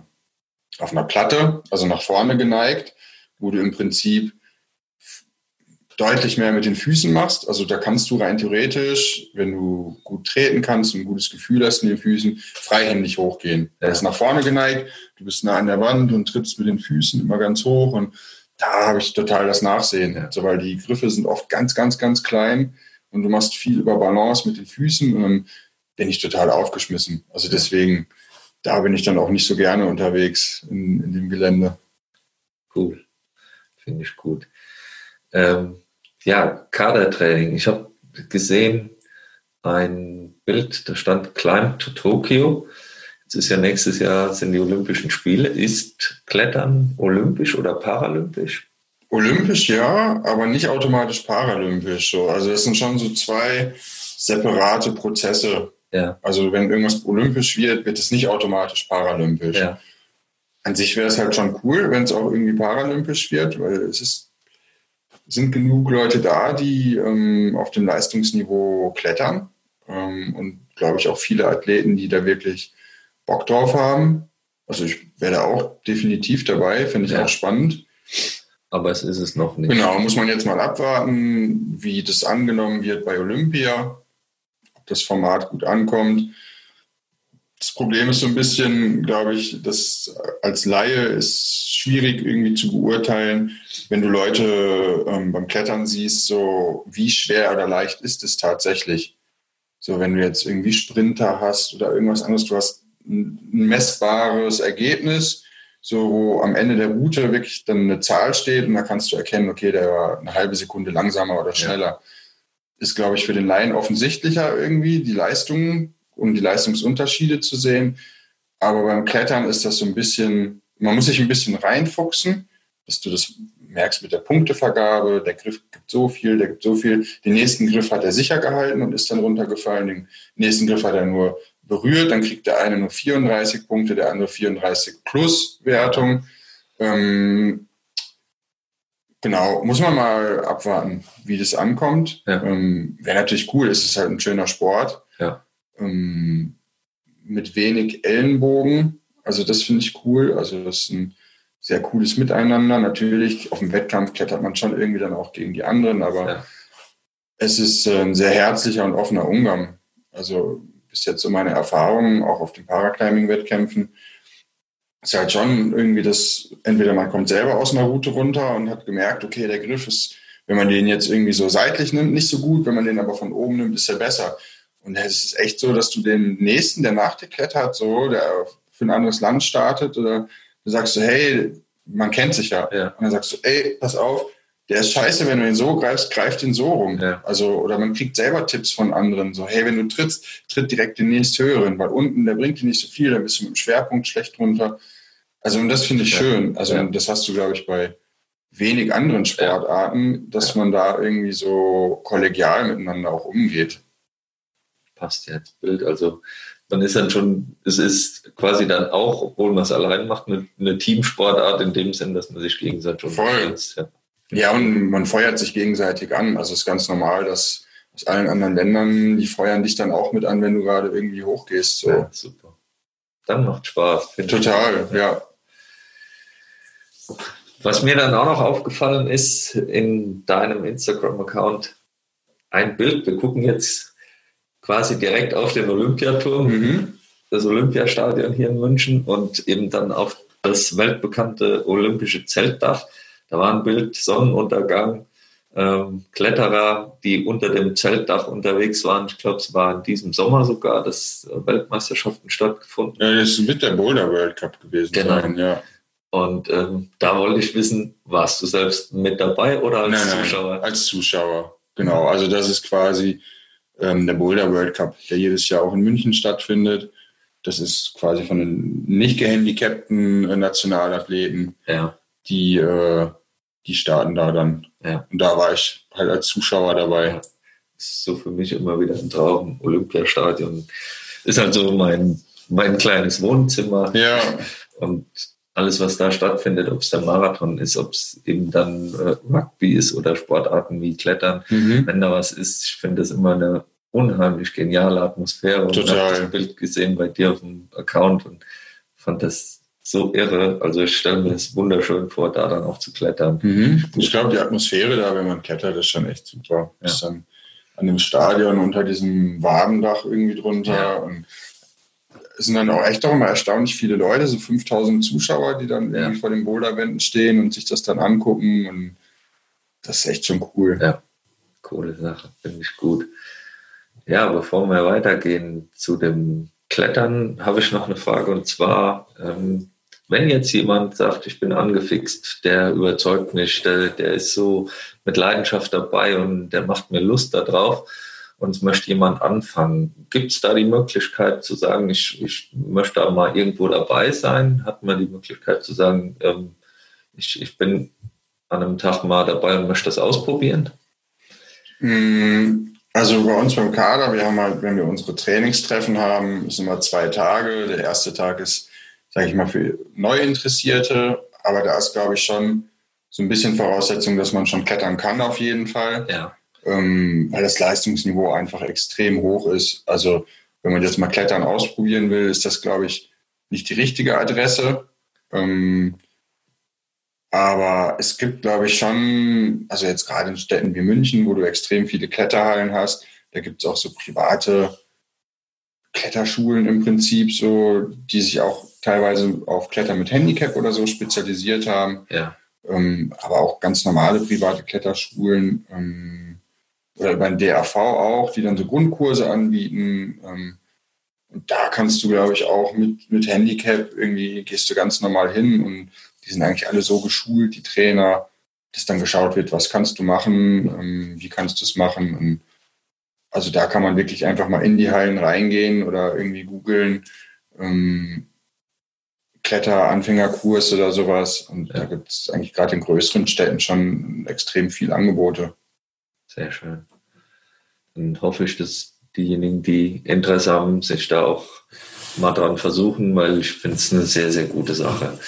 auf einer Platte, also nach vorne geneigt, wo du im Prinzip deutlich mehr mit den Füßen machst. Also da kannst du rein theoretisch, wenn du gut treten kannst und ein gutes Gefühl hast in den Füßen, freihändig hochgehen. Er ist nach vorne geneigt, du bist nah an der Wand und trittst mit den Füßen immer ganz hoch und da habe ich total das Nachsehen. Also weil die Griffe sind oft ganz, ganz, ganz klein und du machst viel über Balance mit den Füßen und dann bin ich total aufgeschmissen. Also deswegen, da bin ich dann auch nicht so gerne unterwegs in, in dem Gelände. Cool. Finde ich gut. Ähm, ja, Kadertraining. Ich habe gesehen ein Bild, da stand Climb to Tokyo. Jetzt ist ja nächstes Jahr sind die Olympischen Spiele. Ist Klettern olympisch oder paralympisch? Olympisch ja, aber nicht automatisch paralympisch. So. Also das sind schon so zwei separate Prozesse. Ja. Also wenn irgendwas olympisch wird, wird es nicht automatisch paralympisch. Ja. An sich wäre es halt schon cool, wenn es auch irgendwie paralympisch wird, weil es ist sind genug Leute da, die ähm, auf dem Leistungsniveau klettern. Ähm, und glaube ich auch viele Athleten, die da wirklich Bock drauf haben. Also ich wäre da auch definitiv dabei, finde ich ja. auch spannend. Aber es ist es noch nicht. Genau, muss man jetzt mal abwarten, wie das angenommen wird bei Olympia, ob das Format gut ankommt. Das Problem ist so ein bisschen, glaube ich, dass als Laie ist schwierig irgendwie zu beurteilen, wenn du Leute ähm, beim Klettern siehst, so wie schwer oder leicht ist es tatsächlich. So, wenn du jetzt irgendwie Sprinter hast oder irgendwas anderes, du hast ein messbares Ergebnis, so wo am Ende der Route wirklich dann eine Zahl steht und da kannst du erkennen, okay, der war eine halbe Sekunde langsamer oder schneller. Ja. Ist, glaube ich, für den Laien offensichtlicher irgendwie, die Leistungen um die Leistungsunterschiede zu sehen. Aber beim Klettern ist das so ein bisschen, man muss sich ein bisschen reinfuchsen, dass du das merkst mit der Punktevergabe. Der Griff gibt so viel, der gibt so viel. Den nächsten Griff hat er sicher gehalten und ist dann runtergefallen. Den nächsten Griff hat er nur berührt. Dann kriegt der eine nur 34 Punkte, der andere 34 plus Wertung. Ähm, genau, muss man mal abwarten, wie das ankommt. Ja. Ähm, Wäre natürlich cool, es ist halt ein schöner Sport. Ja ähm, mit wenig Ellenbogen. Also das finde ich cool. Also das ist ein sehr cooles Miteinander. Natürlich, auf dem Wettkampf klettert man schon irgendwie dann auch gegen die anderen, aber ja. es ist ein sehr herzlicher und offener Umgang. Also bis jetzt so meine Erfahrungen, auch auf den Paraclimbing-Wettkämpfen, ist halt schon irgendwie das, entweder man kommt selber aus einer Route runter und hat gemerkt, okay, der Griff ist, wenn man den jetzt irgendwie so seitlich nimmt, nicht so gut, wenn man den aber von oben nimmt, ist er besser. Und es ist echt so, dass du den nächsten, der nach dir klettert, so, der für ein anderes Land startet, oder du sagst so, hey, man kennt sich ja. ja. Und dann sagst du, ey, pass auf, der ist scheiße, wenn du ihn so greifst, greift ihn so rum. Ja. Also, oder man kriegt selber Tipps von anderen, so, hey, wenn du trittst, tritt direkt den nächsthöheren, weil unten, der bringt dir nicht so viel, dann bist du mit dem Schwerpunkt schlecht runter. Also, und das finde ich ja. schön. Also, das hast du, glaube ich, bei wenig anderen Sportarten, dass man da irgendwie so kollegial miteinander auch umgeht passt ja ins Bild. Also man ist dann schon, es ist quasi dann auch, obwohl man es allein macht, eine, eine Teamsportart in dem Sinn, dass man sich gegenseitig unterstützt. Ja. Ja, und man feuert sich gegenseitig an. Also es ist ganz normal, dass aus allen anderen Ländern, die feuern dich dann auch mit an, wenn du gerade irgendwie hochgehst. So. Ja, super. Dann macht Spaß. Total, ja. Was mir dann auch noch aufgefallen ist in deinem Instagram-Account, ein Bild, wir gucken jetzt quasi direkt auf den Olympiaturm, mhm. das Olympiastadion hier in München und eben dann auf das weltbekannte olympische Zeltdach. Da war ein Bild, Sonnenuntergang, ähm, Kletterer, die unter dem Zeltdach unterwegs waren. Ich glaube, es war in diesem Sommer sogar, dass Weltmeisterschaften stattgefunden. Ja, das ist mit der Boulder World Cup gewesen. Genau. Sein, ja. Und ähm, da wollte ich wissen, warst du selbst mit dabei oder als nein, Zuschauer? Nein, als Zuschauer, genau. Also das ist quasi ähm, der Boulder World Cup, der jedes Jahr auch in München stattfindet. Das ist quasi von den nicht gehandicapten äh, Nationalathleten, ja. Die, äh, die starten da dann. Ja. Und da war ich halt als Zuschauer dabei. Ja. ist so für mich immer wieder ein Traum. Olympiastadion ist halt so mein, mein kleines Wohnzimmer. Ja. Und alles, was da stattfindet, ob es der Marathon ist, ob es eben dann äh, Rugby ist oder Sportarten wie Klettern, mhm. wenn da was ist, ich finde das immer eine unheimlich geniale Atmosphäre. Total. Und ich habe das Bild gesehen bei dir auf dem Account und fand das so irre. Also ich stelle mir das wunderschön vor, da dann auch zu klettern. Mhm. Ich glaube, die Atmosphäre da, wenn man klettert, ist schon echt super. Ja. Ist dann an dem Stadion unter diesem Wabendach irgendwie drunter ja. und es sind dann auch echt auch immer erstaunlich viele Leute, so 5000 Zuschauer, die dann ja. irgendwie vor den Boulderwänden stehen und sich das dann angucken und das ist echt schon cool. Ja, coole Sache, finde ich gut. Ja, bevor wir weitergehen zu dem Klettern, habe ich noch eine Frage und zwar, ähm, wenn jetzt jemand sagt, ich bin angefixt, der überzeugt mich, der, der ist so mit Leidenschaft dabei und der macht mir Lust darauf und es möchte jemand anfangen, gibt es da die Möglichkeit zu sagen, ich, ich möchte da mal irgendwo dabei sein? Hat man die Möglichkeit zu sagen, ähm, ich, ich bin an einem Tag mal dabei und möchte das ausprobieren? Mm, also bei uns beim Kader, wir haben halt, wenn wir unsere Trainingstreffen haben, sind immer zwei Tage. Der erste Tag ist, sage ich mal, für Neuinteressierte, aber da ist, glaube ich, schon so ein bisschen Voraussetzung, dass man schon klettern kann auf jeden Fall. Ja. Ähm, weil das Leistungsniveau einfach extrem hoch ist. Also wenn man jetzt mal Klettern ausprobieren will, ist das, glaube ich, nicht die richtige Adresse. Ähm, aber es gibt, glaube ich, schon, also jetzt gerade in Städten wie München, wo du extrem viele Kletterhallen hast, da gibt es auch so private Kletterschulen im Prinzip, so, die sich auch teilweise auf Klettern mit Handicap oder so spezialisiert haben. Ja. Ähm, aber auch ganz normale private Kletterschulen ähm, oder über den DAV auch, die dann so Grundkurse anbieten. Ähm, und da kannst du, glaube ich, auch mit, mit Handicap irgendwie gehst du ganz normal hin und die sind eigentlich alle so geschult, die Trainer, dass dann geschaut wird, was kannst du machen, ähm, wie kannst du es machen. Und also da kann man wirklich einfach mal in die Hallen reingehen oder irgendwie googeln, ähm, Kletter-Anfängerkurs oder sowas. Und ja. da gibt es eigentlich gerade in größeren Städten schon extrem viel Angebote. Sehr schön. Dann hoffe ich, dass diejenigen, die Interesse haben, sich da auch mal dran versuchen, weil ich finde es eine sehr, sehr gute Sache.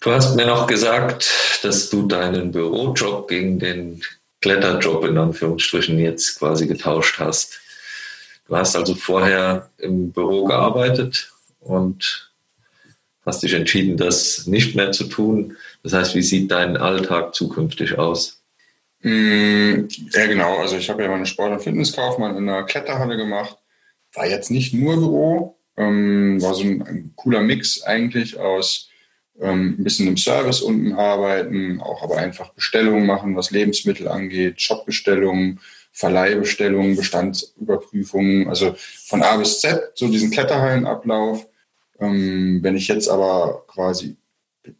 Du hast mir noch gesagt, dass du deinen Bürojob gegen den Kletterjob in Anführungsstrichen jetzt quasi getauscht hast. Du hast also vorher im Büro gearbeitet und hast dich entschieden, das nicht mehr zu tun. Das heißt, wie sieht dein Alltag zukünftig aus? Mm, ja, genau. Also ich habe ja meine Sport- und Fitnesskaufmann in einer Kletterhalle gemacht. War jetzt nicht nur Büro, ähm, war so ein, ein cooler Mix eigentlich aus ähm, ein bisschen im Service unten arbeiten, auch aber einfach Bestellungen machen, was Lebensmittel angeht, Shopbestellungen, Verleihbestellungen, Bestandsüberprüfungen, also von A bis Z, so diesen Kletterhallenablauf. Ähm, wenn ich jetzt aber quasi,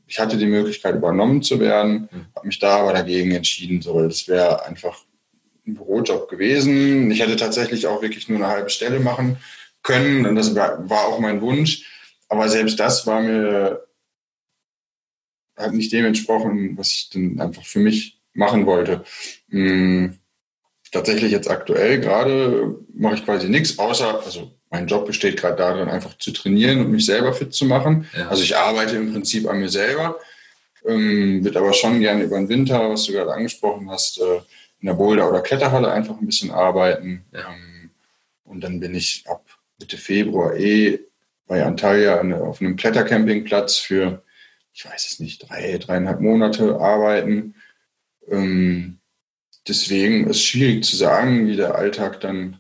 ich hatte die Möglichkeit übernommen zu werden, mhm. habe mich da aber dagegen entschieden, so, das wäre einfach ein Bürojob gewesen. Ich hätte tatsächlich auch wirklich nur eine halbe Stelle machen können und das war, war auch mein Wunsch. Aber selbst das war mir hat nicht dem entsprochen, was ich dann einfach für mich machen wollte. Hm, tatsächlich jetzt aktuell gerade mache ich quasi nichts, außer, also mein Job besteht gerade darin, einfach zu trainieren und mich selber fit zu machen. Ja. Also ich arbeite im Prinzip an mir selber, ähm, wird aber schon gerne über den Winter, was du gerade angesprochen hast, äh, in der Boulder- oder Kletterhalle einfach ein bisschen arbeiten. Ja. Ähm, und dann bin ich ab Mitte Februar eh bei Antalya auf einem Klettercampingplatz für ich weiß es nicht, drei, dreieinhalb Monate arbeiten. Ähm, deswegen ist es schwierig zu sagen, wie der Alltag dann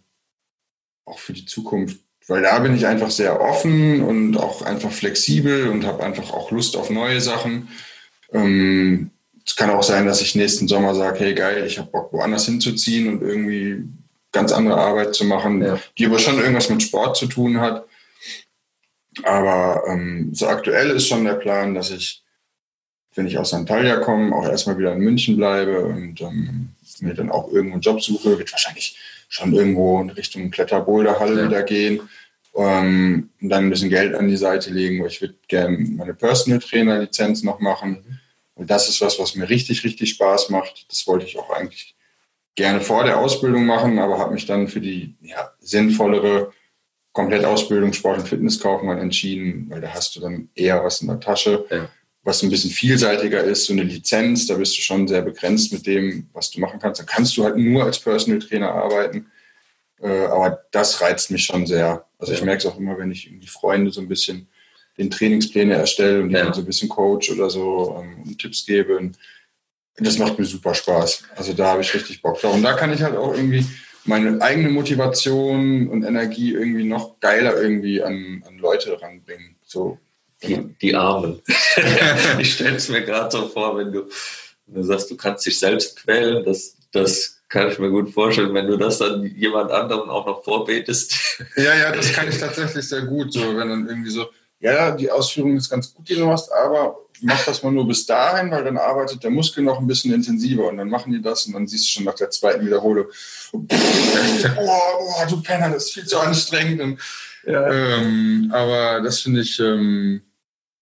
auch für die Zukunft, weil da bin ich einfach sehr offen und auch einfach flexibel und habe einfach auch Lust auf neue Sachen. Ähm, es kann auch sein, dass ich nächsten Sommer sage, hey geil, ich habe Bock woanders hinzuziehen und irgendwie ganz andere Arbeit zu machen, ja. die aber schon irgendwas mit Sport zu tun hat. Aber ähm, so aktuell ist schon der Plan, dass ich, wenn ich aus Antalya komme, auch erstmal wieder in München bleibe und ähm, mir dann auch irgendwo einen Job suche. Wird wahrscheinlich schon irgendwo in Richtung Kletterboulderhalle ja. wieder gehen. Ähm, und dann ein bisschen Geld an die Seite legen, weil ich würde gerne meine Personal Trainer Lizenz noch machen. Mhm. Und das ist was, was mir richtig, richtig Spaß macht. Das wollte ich auch eigentlich gerne vor der Ausbildung machen, aber habe mich dann für die ja, sinnvollere Komplettausbildung Sport- und Fitnesskaufmann entschieden, weil da hast du dann eher was in der Tasche, ja. Was ein bisschen vielseitiger ist. So eine Lizenz, da bist du schon sehr begrenzt mit dem, was du machen kannst. Da kannst du halt nur als Personal Trainer arbeiten. Äh, aber das reizt mich schon sehr. Also ich merke es auch immer, wenn ich irgendwie Freunde so ein bisschen den Trainingspläne erstelle und die ja. dann so ein bisschen coach oder so ähm, und Tipps gebe. Und das macht mir super Spaß. Also da habe ich richtig Bock drauf. Und da kann ich halt auch irgendwie meine eigene Motivation und Energie irgendwie noch geiler irgendwie an, an Leute ranbringen. So. Die, die Armen. ich stelle es mir gerade so vor, wenn du, wenn du sagst, du kannst dich selbst quälen, das, das kann ich mir gut vorstellen, wenn du das dann jemand anderem auch noch vorbetest. Ja, ja, das kann ich tatsächlich sehr gut. So, wenn dann irgendwie so, ja, die Ausführung ist ganz gut, die du machst, aber mach das mal nur bis dahin, weil dann arbeitet der Muskel noch ein bisschen intensiver und dann machen die das und dann siehst du schon nach der zweiten Wiederholung, oh, oh, du Penner, das ist viel zu anstrengend. Und, ja. ähm, aber das finde ich, ähm,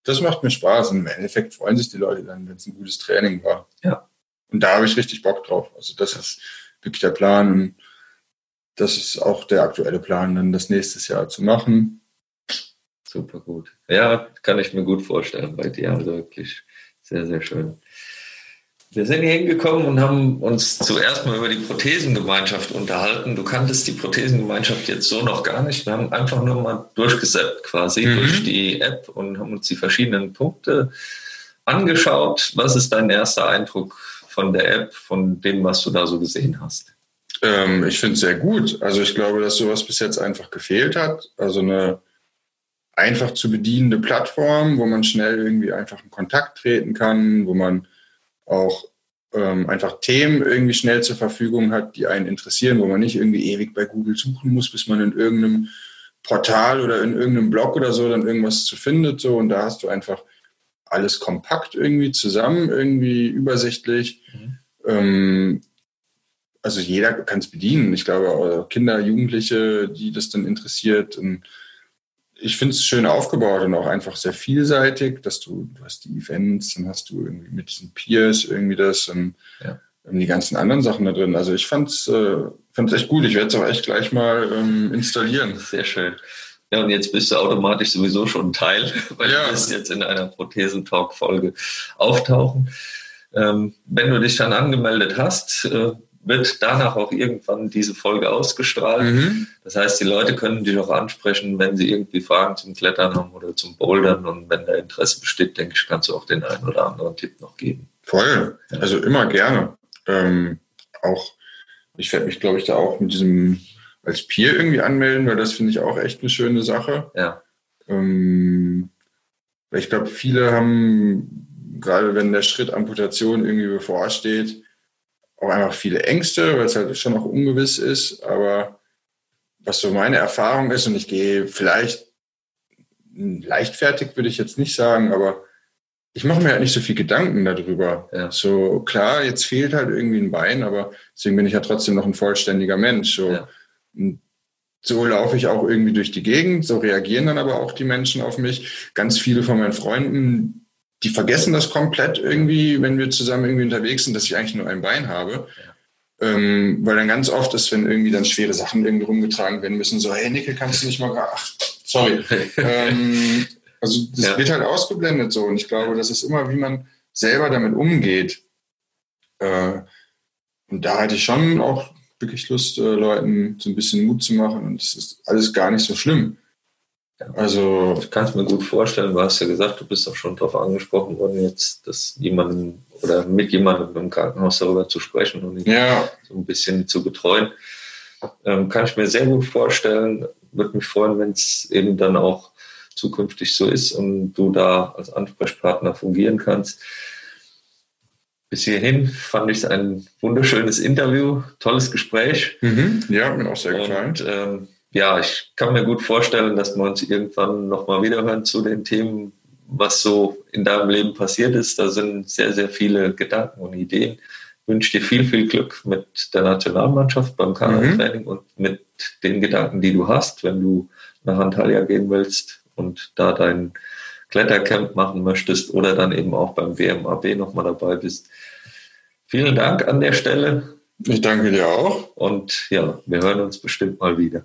das macht mir Spaß und im Endeffekt freuen sich die Leute dann, wenn es ein gutes Training war. Ja. Und da habe ich richtig Bock drauf. Also das ist wirklich der Plan und das ist auch der aktuelle Plan, dann das nächstes Jahr zu machen Super gut. Ja, kann ich mir gut vorstellen bei dir. Also wirklich sehr, sehr schön. Wir sind hier hingekommen und haben uns zuerst mal über die Prothesengemeinschaft unterhalten. Du kanntest die Prothesengemeinschaft jetzt so noch gar nicht. Wir haben einfach nur mal durchgesetzt quasi mhm. durch die App und haben uns die verschiedenen Punkte angeschaut. Was ist dein erster Eindruck von der App, von dem, was du da so gesehen hast? Ähm, ich finde es sehr gut. Also ich glaube, dass sowas bis jetzt einfach gefehlt hat. Also eine einfach zu bedienende Plattform, wo man schnell irgendwie einfach in Kontakt treten kann, wo man auch ähm, einfach Themen irgendwie schnell zur Verfügung hat, die einen interessieren, wo man nicht irgendwie ewig bei Google suchen muss, bis man in irgendeinem Portal oder in irgendeinem Blog oder so dann irgendwas zu findet. So, und da hast du einfach alles kompakt irgendwie zusammen, irgendwie übersichtlich. Mhm. Ähm, also jeder kann es bedienen. Ich glaube, Kinder, Jugendliche, die das dann interessiert. Und ich finde es schön aufgebaut und auch einfach sehr vielseitig, dass du, du hast die Events, dann hast du irgendwie mit diesen Peers irgendwie das und ja. die ganzen anderen Sachen da drin. Also ich fand es äh, echt gut. Ich werde es auch echt gleich mal ähm, installieren. Sehr schön. Ja, und jetzt bist du automatisch sowieso schon Teil, weil ja. du wirst jetzt in einer Prothesentalk-Folge auftauchen. Ähm, wenn du dich dann angemeldet hast, äh, wird danach auch irgendwann diese Folge ausgestrahlt. Mhm. Das heißt, die Leute können dich auch ansprechen, wenn sie irgendwie Fragen zum Klettern haben oder zum Bouldern. Und wenn da Interesse besteht, denke ich, kannst du auch den einen oder anderen Tipp noch geben. Voll. Also immer gerne. Ähm, auch, ich werde mich, glaube ich, da auch mit diesem als Peer irgendwie anmelden, weil das finde ich auch echt eine schöne Sache. Ja. Ähm, ich glaube, viele haben, gerade wenn der Schritt Amputation irgendwie bevorsteht, auch einfach viele Ängste, weil es halt schon noch ungewiss ist. Aber was so meine Erfahrung ist, und ich gehe vielleicht leichtfertig, würde ich jetzt nicht sagen, aber ich mache mir halt nicht so viel Gedanken darüber. Ja. So klar, jetzt fehlt halt irgendwie ein Bein, aber deswegen bin ich ja trotzdem noch ein vollständiger Mensch. So, ja. so laufe ich auch irgendwie durch die Gegend, so reagieren dann aber auch die Menschen auf mich. Ganz viele von meinen Freunden, die vergessen das komplett irgendwie, wenn wir zusammen irgendwie unterwegs sind, dass ich eigentlich nur ein Bein habe. Ja. Ähm, weil dann ganz oft ist, wenn irgendwie dann schwere Sachen irgendwie rumgetragen werden müssen, so, hey Nickel, kannst du nicht mal, ach, sorry. ähm, also das ja. wird halt ausgeblendet so und ich glaube, das ist immer, wie man selber damit umgeht. Äh, und da hatte ich schon auch wirklich Lust, äh, Leuten so ein bisschen Mut zu machen und es ist alles gar nicht so schlimm. Also ich kann es mir gut vorstellen, du hast ja gesagt, du bist auch schon darauf angesprochen worden, jetzt dass jemandem oder mit jemandem im Krankenhaus darüber zu sprechen und ihn ja. so ein bisschen zu betreuen. Ähm, kann ich mir sehr gut vorstellen. Würde mich freuen, wenn es eben dann auch zukünftig so ist und du da als Ansprechpartner fungieren kannst. Bis hierhin fand ich es ein wunderschönes Interview, tolles Gespräch. Mhm. Ja, mir auch sehr gefallen. Und, ähm, ja, ich kann mir gut vorstellen, dass wir uns irgendwann nochmal wiederhören zu den Themen, was so in deinem Leben passiert ist. Da sind sehr, sehr viele Gedanken und Ideen. Ich wünsche dir viel, viel Glück mit der Nationalmannschaft beim Kanaltraining mhm. und mit den Gedanken, die du hast, wenn du nach Antalya gehen willst und da dein Klettercamp machen möchtest oder dann eben auch beim WMAB nochmal dabei bist. Vielen Dank an der Stelle. Ich danke dir auch. Und ja, wir hören uns bestimmt mal wieder.